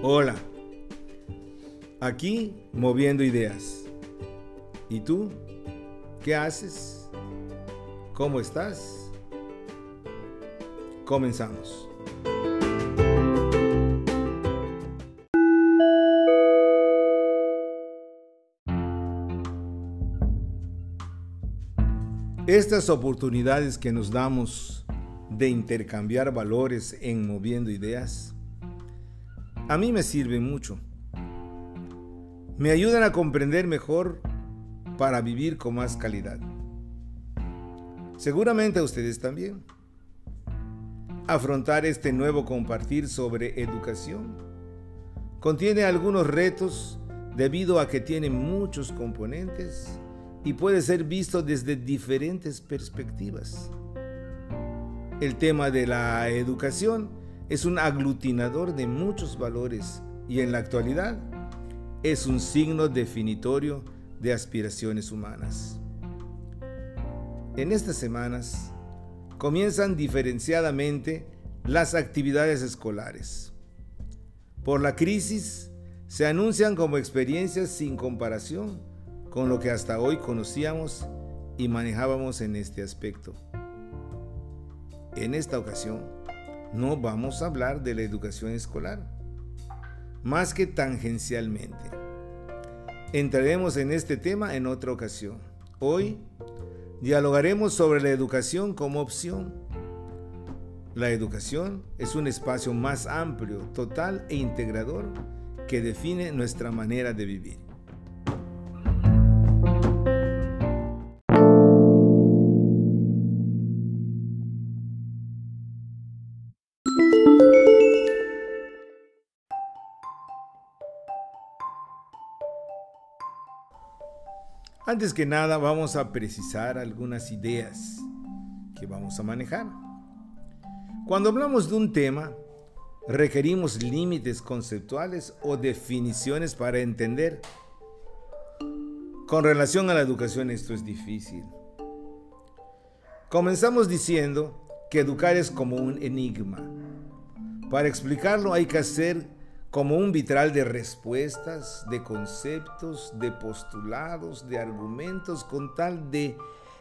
Hola, aquí moviendo ideas. ¿Y tú? ¿Qué haces? ¿Cómo estás? Comenzamos. Estas oportunidades que nos damos de intercambiar valores en moviendo ideas, a mí me sirven mucho. Me ayudan a comprender mejor para vivir con más calidad. Seguramente a ustedes también. Afrontar este nuevo compartir sobre educación contiene algunos retos debido a que tiene muchos componentes y puede ser visto desde diferentes perspectivas. El tema de la educación es un aglutinador de muchos valores y en la actualidad es un signo definitorio de aspiraciones humanas. En estas semanas comienzan diferenciadamente las actividades escolares. Por la crisis se anuncian como experiencias sin comparación con lo que hasta hoy conocíamos y manejábamos en este aspecto. En esta ocasión, no vamos a hablar de la educación escolar, más que tangencialmente. Entraremos en este tema en otra ocasión. Hoy dialogaremos sobre la educación como opción. La educación es un espacio más amplio, total e integrador que define nuestra manera de vivir. Antes que nada vamos a precisar algunas ideas que vamos a manejar. Cuando hablamos de un tema, requerimos límites conceptuales o definiciones para entender. Con relación a la educación esto es difícil. Comenzamos diciendo que educar es como un enigma. Para explicarlo hay que hacer como un vitral de respuestas, de conceptos, de postulados, de argumentos, con tal de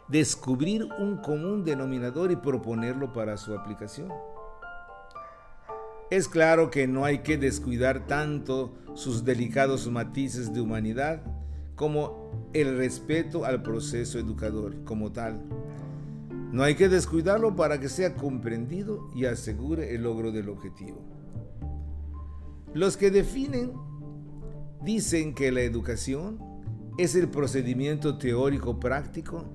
descubrir un común denominador y proponerlo para su aplicación. Es claro que no hay que descuidar tanto sus delicados matices de humanidad como el respeto al proceso educador como tal. No hay que descuidarlo para que sea comprendido y asegure el logro del objetivo. Los que definen dicen que la educación es el procedimiento teórico práctico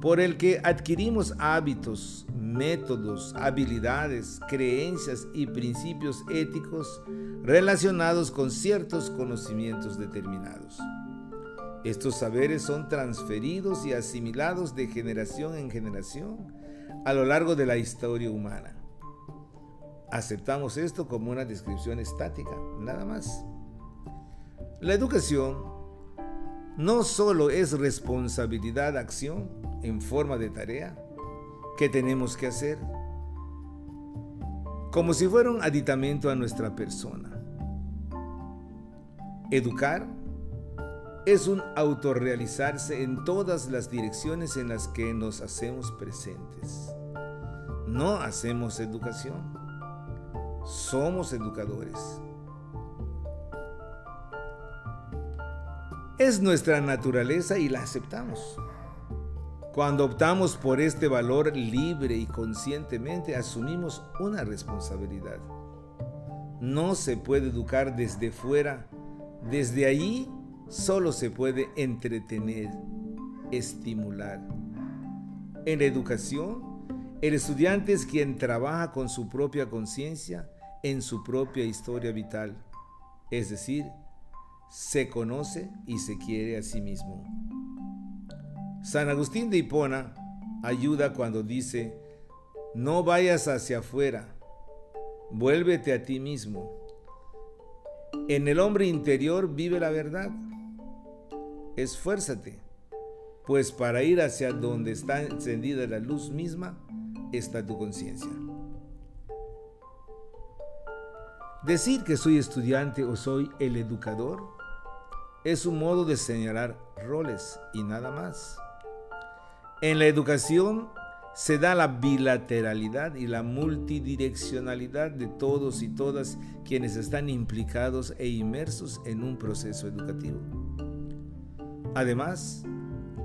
por el que adquirimos hábitos, métodos, habilidades, creencias y principios éticos relacionados con ciertos conocimientos determinados. Estos saberes son transferidos y asimilados de generación en generación a lo largo de la historia humana. Aceptamos esto como una descripción estática, nada más. La educación no solo es responsabilidad, acción en forma de tarea que tenemos que hacer, como si fuera un aditamento a nuestra persona. Educar es un autorrealizarse en todas las direcciones en las que nos hacemos presentes. No hacemos educación somos educadores. Es nuestra naturaleza y la aceptamos. Cuando optamos por este valor libre y conscientemente asumimos una responsabilidad. No se puede educar desde fuera. Desde allí solo se puede entretener, estimular. En la educación, el estudiante es quien trabaja con su propia conciencia en su propia historia vital, es decir, se conoce y se quiere a sí mismo. San Agustín de Hipona ayuda cuando dice, no vayas hacia afuera, vuélvete a ti mismo. En el hombre interior vive la verdad. Esfuérzate, pues para ir hacia donde está encendida la luz misma está tu conciencia. Decir que soy estudiante o soy el educador es un modo de señalar roles y nada más. En la educación se da la bilateralidad y la multidireccionalidad de todos y todas quienes están implicados e inmersos en un proceso educativo. Además,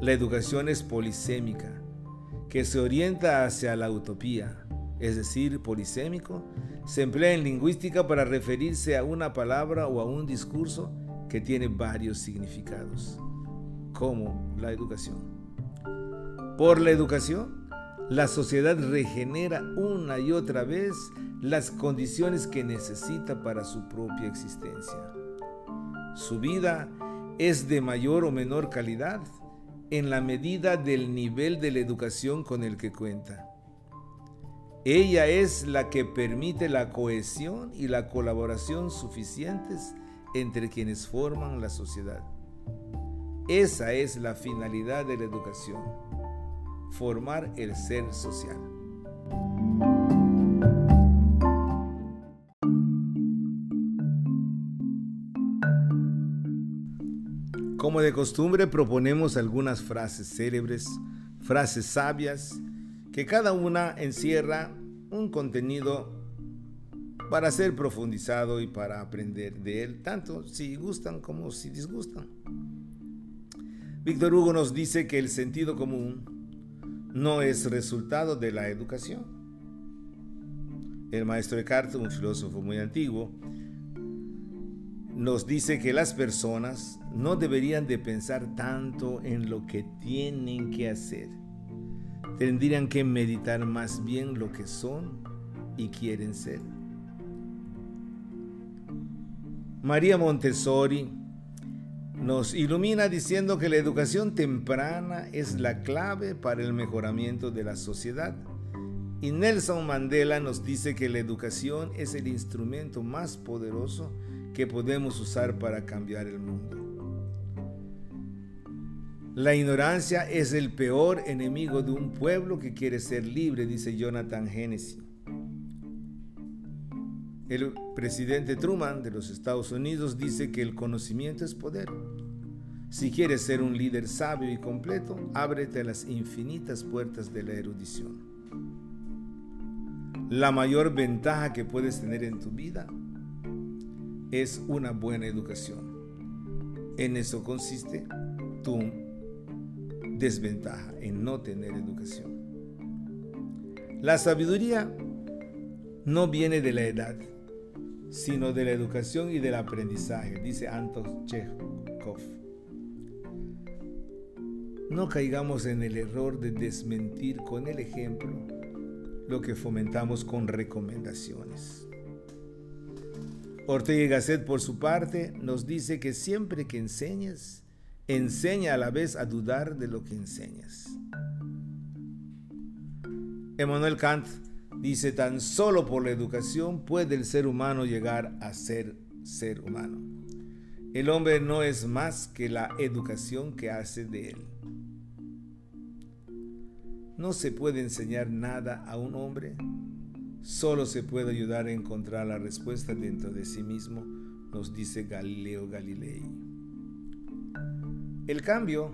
la educación es polisémica, que se orienta hacia la utopía, es decir, polisémico, se emplea en lingüística para referirse a una palabra o a un discurso que tiene varios significados, como la educación. Por la educación, la sociedad regenera una y otra vez las condiciones que necesita para su propia existencia. Su vida es de mayor o menor calidad en la medida del nivel de la educación con el que cuenta. Ella es la que permite la cohesión y la colaboración suficientes entre quienes forman la sociedad. Esa es la finalidad de la educación formar el ser social. Como de costumbre proponemos algunas frases célebres, frases sabias, que cada una encierra un contenido para ser profundizado y para aprender de él, tanto si gustan como si disgustan. Víctor Hugo nos dice que el sentido común no es resultado de la educación. El maestro Descartes, un filósofo muy antiguo, nos dice que las personas no deberían de pensar tanto en lo que tienen que hacer. Tendrían que meditar más bien lo que son y quieren ser. María Montessori nos ilumina diciendo que la educación temprana es la clave para el mejoramiento de la sociedad. Y Nelson Mandela nos dice que la educación es el instrumento más poderoso que podemos usar para cambiar el mundo. La ignorancia es el peor enemigo de un pueblo que quiere ser libre, dice Jonathan Hennessy. El presidente Truman de los Estados Unidos dice que el conocimiento es poder. Si quieres ser un líder sabio y completo, ábrete a las infinitas puertas de la erudición. La mayor ventaja que puedes tener en tu vida es una buena educación. En eso consiste tu desventaja, en no tener educación. La sabiduría no viene de la edad, sino de la educación y del aprendizaje, dice Anton Chekhov. No caigamos en el error de desmentir con el ejemplo lo que fomentamos con recomendaciones. Ortega y Gasset, por su parte, nos dice que siempre que enseñas, enseña a la vez a dudar de lo que enseñas. Emmanuel Kant Dice, tan solo por la educación puede el ser humano llegar a ser ser humano. El hombre no es más que la educación que hace de él. No se puede enseñar nada a un hombre, solo se puede ayudar a encontrar la respuesta dentro de sí mismo, nos dice Galileo Galilei. El cambio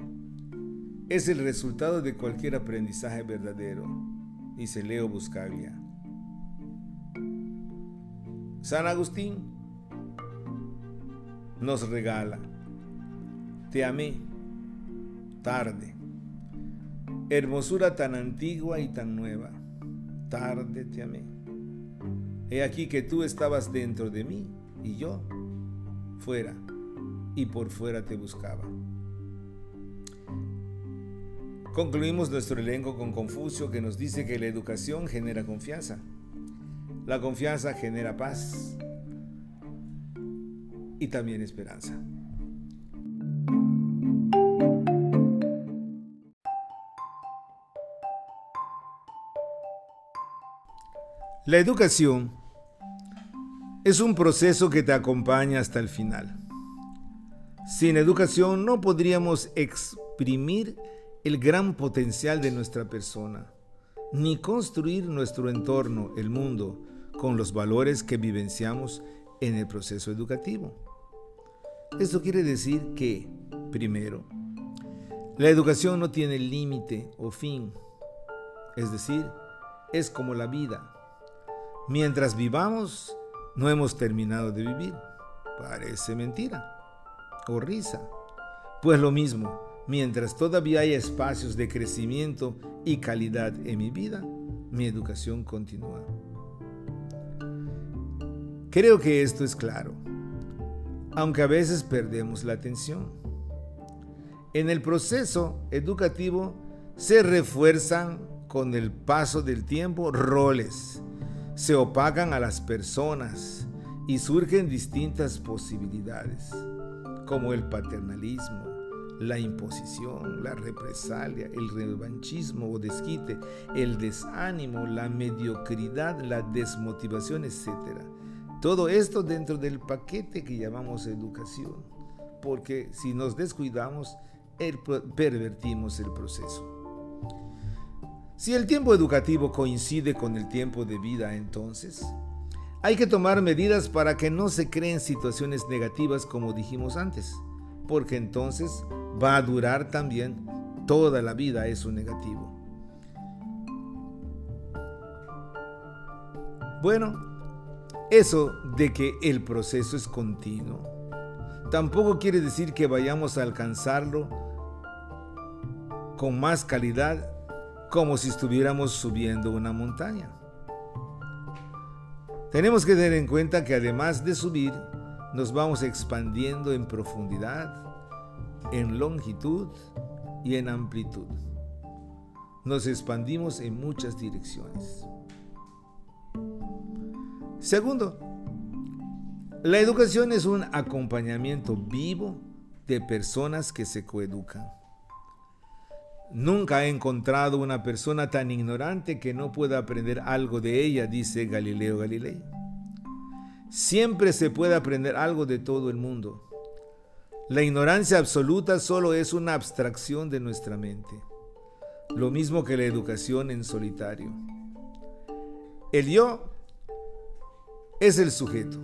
es el resultado de cualquier aprendizaje verdadero dice Leo Buscaglia. San Agustín nos regala, te amé, tarde, hermosura tan antigua y tan nueva, tarde te amé. He aquí que tú estabas dentro de mí y yo fuera, y por fuera te buscaba. Concluimos nuestro elenco con Confucio que nos dice que la educación genera confianza. La confianza genera paz y también esperanza. La educación es un proceso que te acompaña hasta el final. Sin educación no podríamos exprimir el gran potencial de nuestra persona, ni construir nuestro entorno, el mundo, con los valores que vivenciamos en el proceso educativo. Esto quiere decir que, primero, la educación no tiene límite o fin, es decir, es como la vida. Mientras vivamos, no hemos terminado de vivir. Parece mentira o risa. Pues lo mismo, mientras todavía hay espacios de crecimiento y calidad en mi vida, mi educación continúa. Creo que esto es claro, aunque a veces perdemos la atención. En el proceso educativo se refuerzan con el paso del tiempo roles, se opacan a las personas y surgen distintas posibilidades, como el paternalismo, la imposición, la represalia, el revanchismo o desquite, el desánimo, la mediocridad, la desmotivación, etc. Todo esto dentro del paquete que llamamos educación, porque si nos descuidamos, pervertimos el proceso. Si el tiempo educativo coincide con el tiempo de vida, entonces hay que tomar medidas para que no se creen situaciones negativas como dijimos antes, porque entonces va a durar también toda la vida eso negativo. Bueno, eso de que el proceso es continuo, tampoco quiere decir que vayamos a alcanzarlo con más calidad como si estuviéramos subiendo una montaña. Tenemos que tener en cuenta que además de subir, nos vamos expandiendo en profundidad, en longitud y en amplitud. Nos expandimos en muchas direcciones. Segundo, la educación es un acompañamiento vivo de personas que se coeducan. Nunca he encontrado una persona tan ignorante que no pueda aprender algo de ella, dice Galileo Galilei. Siempre se puede aprender algo de todo el mundo. La ignorancia absoluta solo es una abstracción de nuestra mente, lo mismo que la educación en solitario. El yo es el sujeto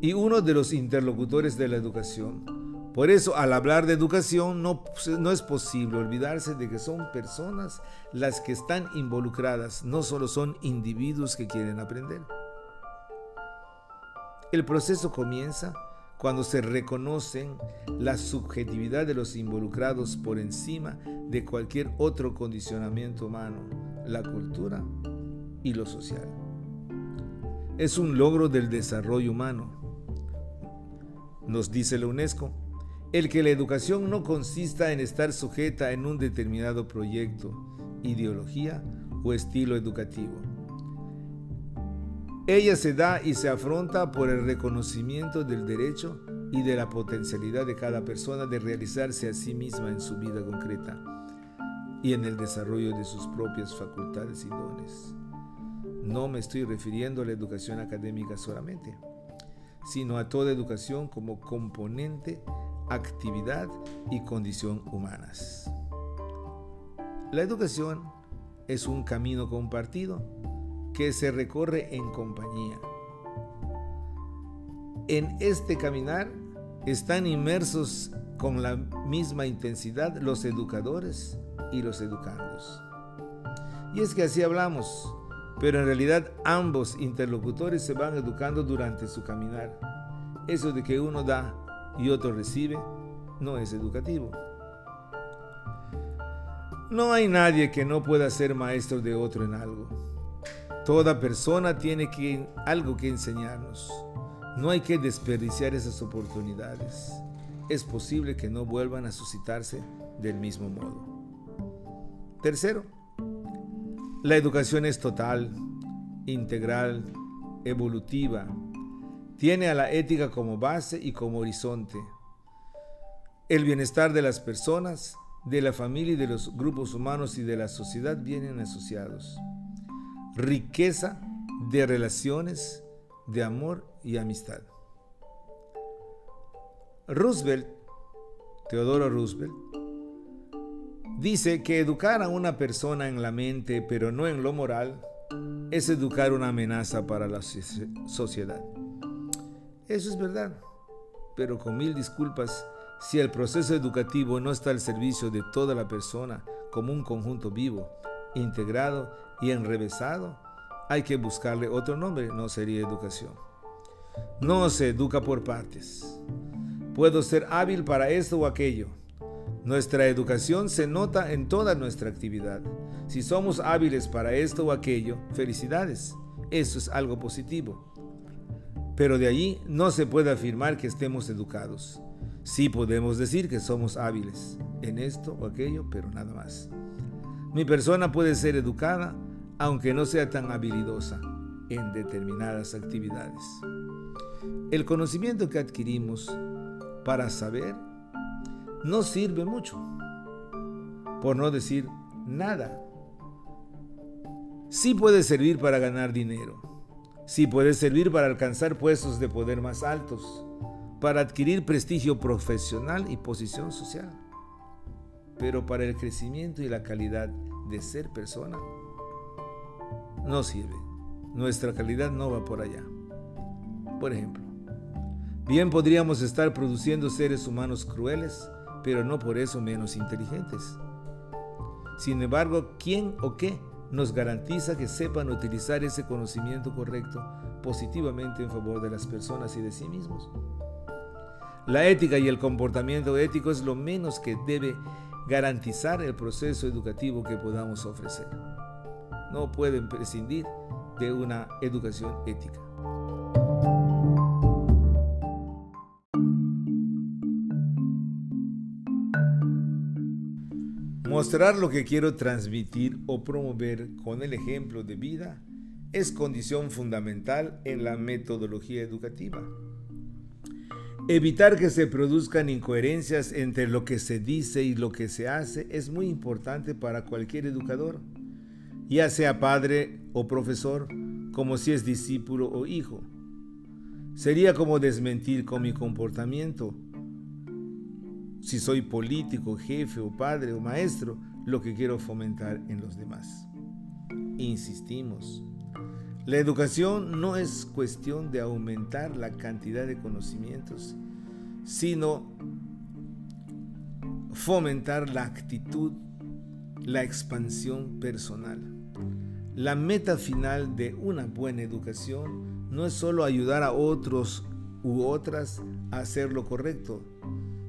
y uno de los interlocutores de la educación por eso, al hablar de educación, no, no, es posible olvidarse de que son personas las que están involucradas, no solo son individuos que quieren aprender. El proceso comienza cuando se reconocen la subjetividad de los involucrados por encima de cualquier otro condicionamiento humano, la cultura y lo social. Es un logro del desarrollo humano. Nos dice la UNESCO, el que la educación no consista en estar sujeta en un determinado proyecto, ideología o estilo educativo. Ella se da y se afronta por el reconocimiento del derecho y de la potencialidad de cada persona de realizarse a sí misma en su vida concreta y en el desarrollo de sus propias facultades y dones. No me estoy refiriendo a la educación académica solamente, sino a toda educación como componente actividad y condición humanas. La educación es un camino compartido que se recorre en compañía. En este caminar están inmersos con la misma intensidad los educadores y los educandos. Y es que así hablamos, pero en realidad ambos interlocutores se van educando durante su caminar. Eso de que uno da y otro recibe, no es educativo. No hay nadie que no pueda ser maestro de otro en algo. Toda persona tiene algo que enseñarnos. No hay que desperdiciar esas oportunidades. Es posible que no vuelvan a suscitarse del mismo modo. Tercero, la educación es total, integral, evolutiva, tiene a la ética como base y como horizonte. El bienestar de las personas, de la familia y de los grupos humanos y de la sociedad vienen asociados. Riqueza de relaciones, de amor y amistad. Roosevelt, Teodoro Roosevelt, dice que educar a una persona en la mente pero no en lo moral es educar una amenaza para la sociedad. Eso es verdad, pero con mil disculpas, si el proceso educativo no está al servicio de toda la persona como un conjunto vivo, integrado y enrevesado, hay que buscarle otro nombre, no sería educación. No se educa por partes. Puedo ser hábil para esto o aquello. Nuestra educación se nota en toda nuestra actividad. Si somos hábiles para esto o aquello, felicidades. Eso es algo positivo. Pero de allí no se puede afirmar que estemos educados. Sí podemos decir que somos hábiles en esto o aquello, pero nada más. Mi persona puede ser educada aunque no sea tan habilidosa en determinadas actividades. El conocimiento que adquirimos para saber no sirve mucho, por no decir nada. Sí puede servir para ganar dinero, sí puede servir para alcanzar puestos de poder más altos, para adquirir prestigio profesional y posición social, pero para el crecimiento y la calidad de ser persona no sirve. Nuestra calidad no va por allá. Por ejemplo, bien podríamos estar produciendo seres humanos crueles, pero no por eso menos inteligentes. Sin embargo, ¿quién o qué nos garantiza que sepan utilizar ese conocimiento correcto positivamente en favor de las personas y de sí mismos? La ética y el comportamiento ético es lo menos que debe garantizar el proceso educativo que podamos ofrecer no pueden prescindir de una educación ética. Mostrar lo que quiero transmitir o promover con el ejemplo de vida es condición fundamental en la metodología educativa. Evitar que se produzcan incoherencias entre lo que se dice y lo que se hace es muy importante para cualquier educador ya sea padre o profesor, como si es discípulo o hijo. Sería como desmentir con mi comportamiento, si soy político, jefe o padre o maestro, lo que quiero fomentar en los demás. Insistimos, la educación no es cuestión de aumentar la cantidad de conocimientos, sino fomentar la actitud, la expansión personal. La meta final de una buena educación no es solo ayudar a otros u otras a hacer lo correcto,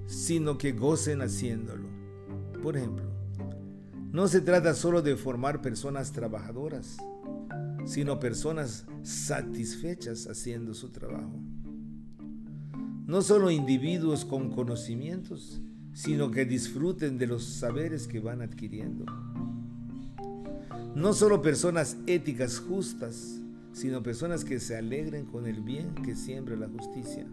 sino que gocen haciéndolo. Por ejemplo, no se trata solo de formar personas trabajadoras, sino personas satisfechas haciendo su trabajo. No solo individuos con conocimientos, sino que disfruten de los saberes que van adquiriendo no solo personas éticas justas, sino personas que se alegren con el bien que siembra la justicia.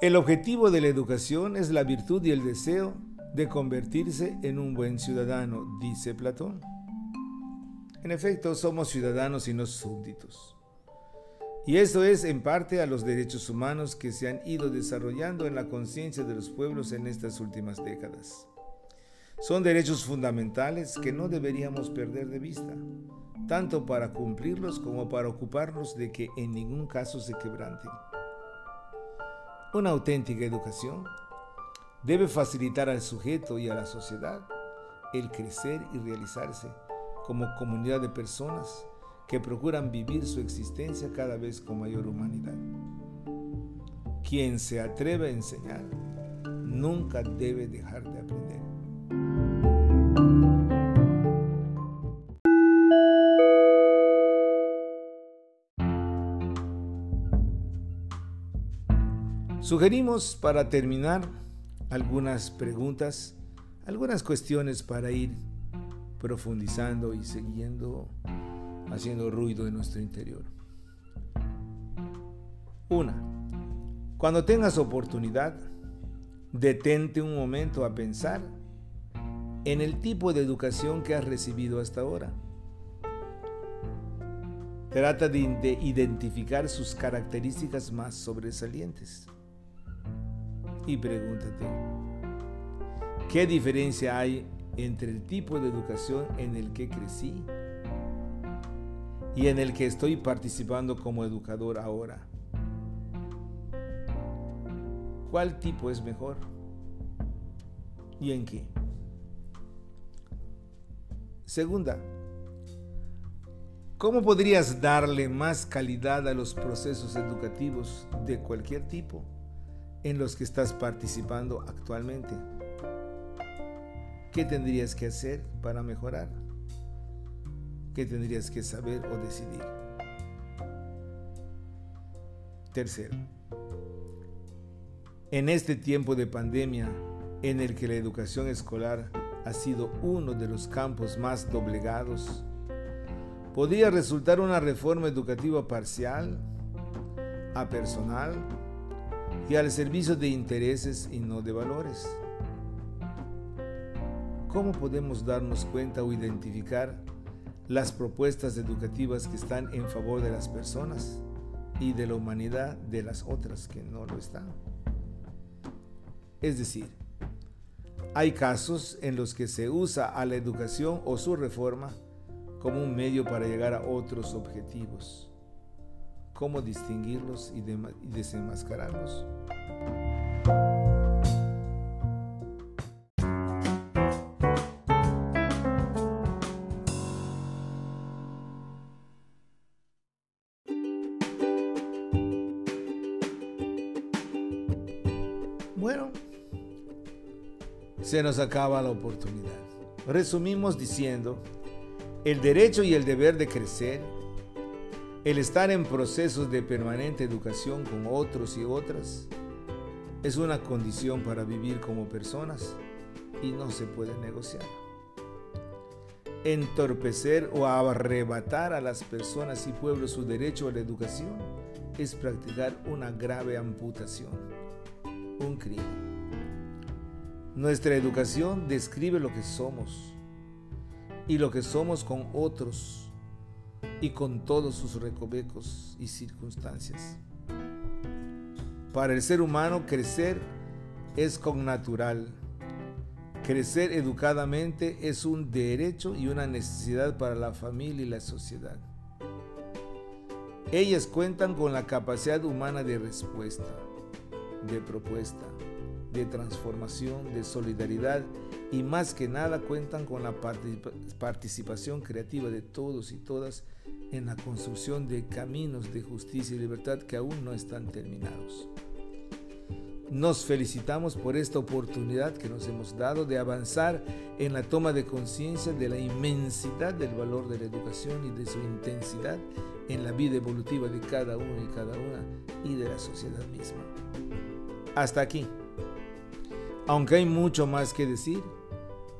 El objetivo de la educación es la virtud y el deseo de convertirse en un buen ciudadano, dice Platón. En efecto, somos ciudadanos y no súbditos. Y eso es en parte a los derechos humanos que se han ido desarrollando en la conciencia de los pueblos en estas últimas décadas. Son derechos fundamentales que no deberíamos perder de vista, tanto para cumplirlos como para ocuparnos de que en ningún caso se quebranten. Una auténtica educación debe facilitar al sujeto y a la sociedad el crecer y realizarse como comunidad de personas que procuran vivir su existencia cada vez con mayor humanidad. Quien se atreve a enseñar nunca debe dejar de aprender. Sugerimos para terminar algunas preguntas, algunas cuestiones para ir profundizando y siguiendo haciendo ruido en nuestro interior. Una, cuando tengas oportunidad, detente un momento a pensar en el tipo de educación que has recibido hasta ahora. Trata de, identificar sus características más sobresalientes. Y pregúntate, ¿qué diferencia hay entre el tipo de educación en el que crecí y en el que estoy participando como educador ahora. ¿Cuál tipo es mejor? ¿Y en qué? Segunda, ¿cómo podrías darle más calidad a los procesos educativos de cualquier tipo en los que estás participando actualmente? ¿Qué tendrías que hacer para mejorar? ¿Qué tendrías que saber o decidir? Tercero, en este tiempo de pandemia en el que la educación escolar ha sido uno de los campos más doblegados, podría resultar una reforma educativa parcial, a personal y al servicio de intereses y no de valores. ¿Cómo podemos darnos cuenta o identificar las propuestas educativas que están en favor de las personas y de la humanidad de las otras que no lo están? Es decir, hay casos en los que se usa a la educación o su reforma como un medio para llegar a otros objetivos. ¿Cómo distinguirlos y, desenmascararlos? Bueno, se nos acaba la oportunidad. Resumimos diciendo, el derecho y el deber de crecer, el estar en procesos de permanente educación con otros y otras, es una condición para vivir como personas y no se puede negociar. Entorpecer o arrebatar a las personas y pueblos su derecho a la educación es practicar una grave amputación un crimen. Nuestra educación describe lo que somos y lo que somos con otros y con todos sus recovecos y circunstancias. Para el ser humano crecer es con natural. Crecer educadamente es un derecho y una necesidad para la familia y la sociedad. Ellas cuentan con la capacidad humana de respuesta de propuesta, de transformación, de solidaridad y más que nada cuentan con la participación creativa de todos y todas en la construcción de caminos de justicia y libertad que aún no están terminados. Nos felicitamos por esta oportunidad que nos hemos dado de avanzar en la toma de conciencia de la inmensidad del valor de la educación y de su intensidad en la vida evolutiva de cada uno y cada una y de la sociedad misma. Hasta aquí. Aunque hay mucho más que decir,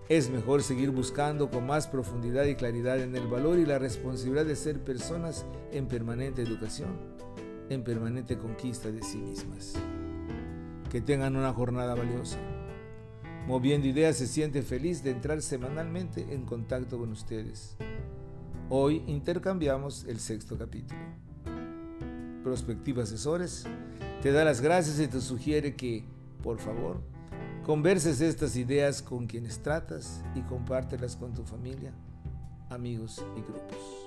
es mejor seguir buscando con más profundidad y claridad en el valor y la responsabilidad de ser personas en permanente educación, en permanente conquista de sí mismas. Que tengan una jornada valiosa. Moviendo Ideas se siente feliz de entrar semanalmente en contacto con ustedes. Hoy intercambiamos el sexto capítulo. Prospectiva Asesores te da las gracias y te sugiere que, por favor, converses estas ideas con quienes tratas y compártelas con tu familia, amigos y grupos.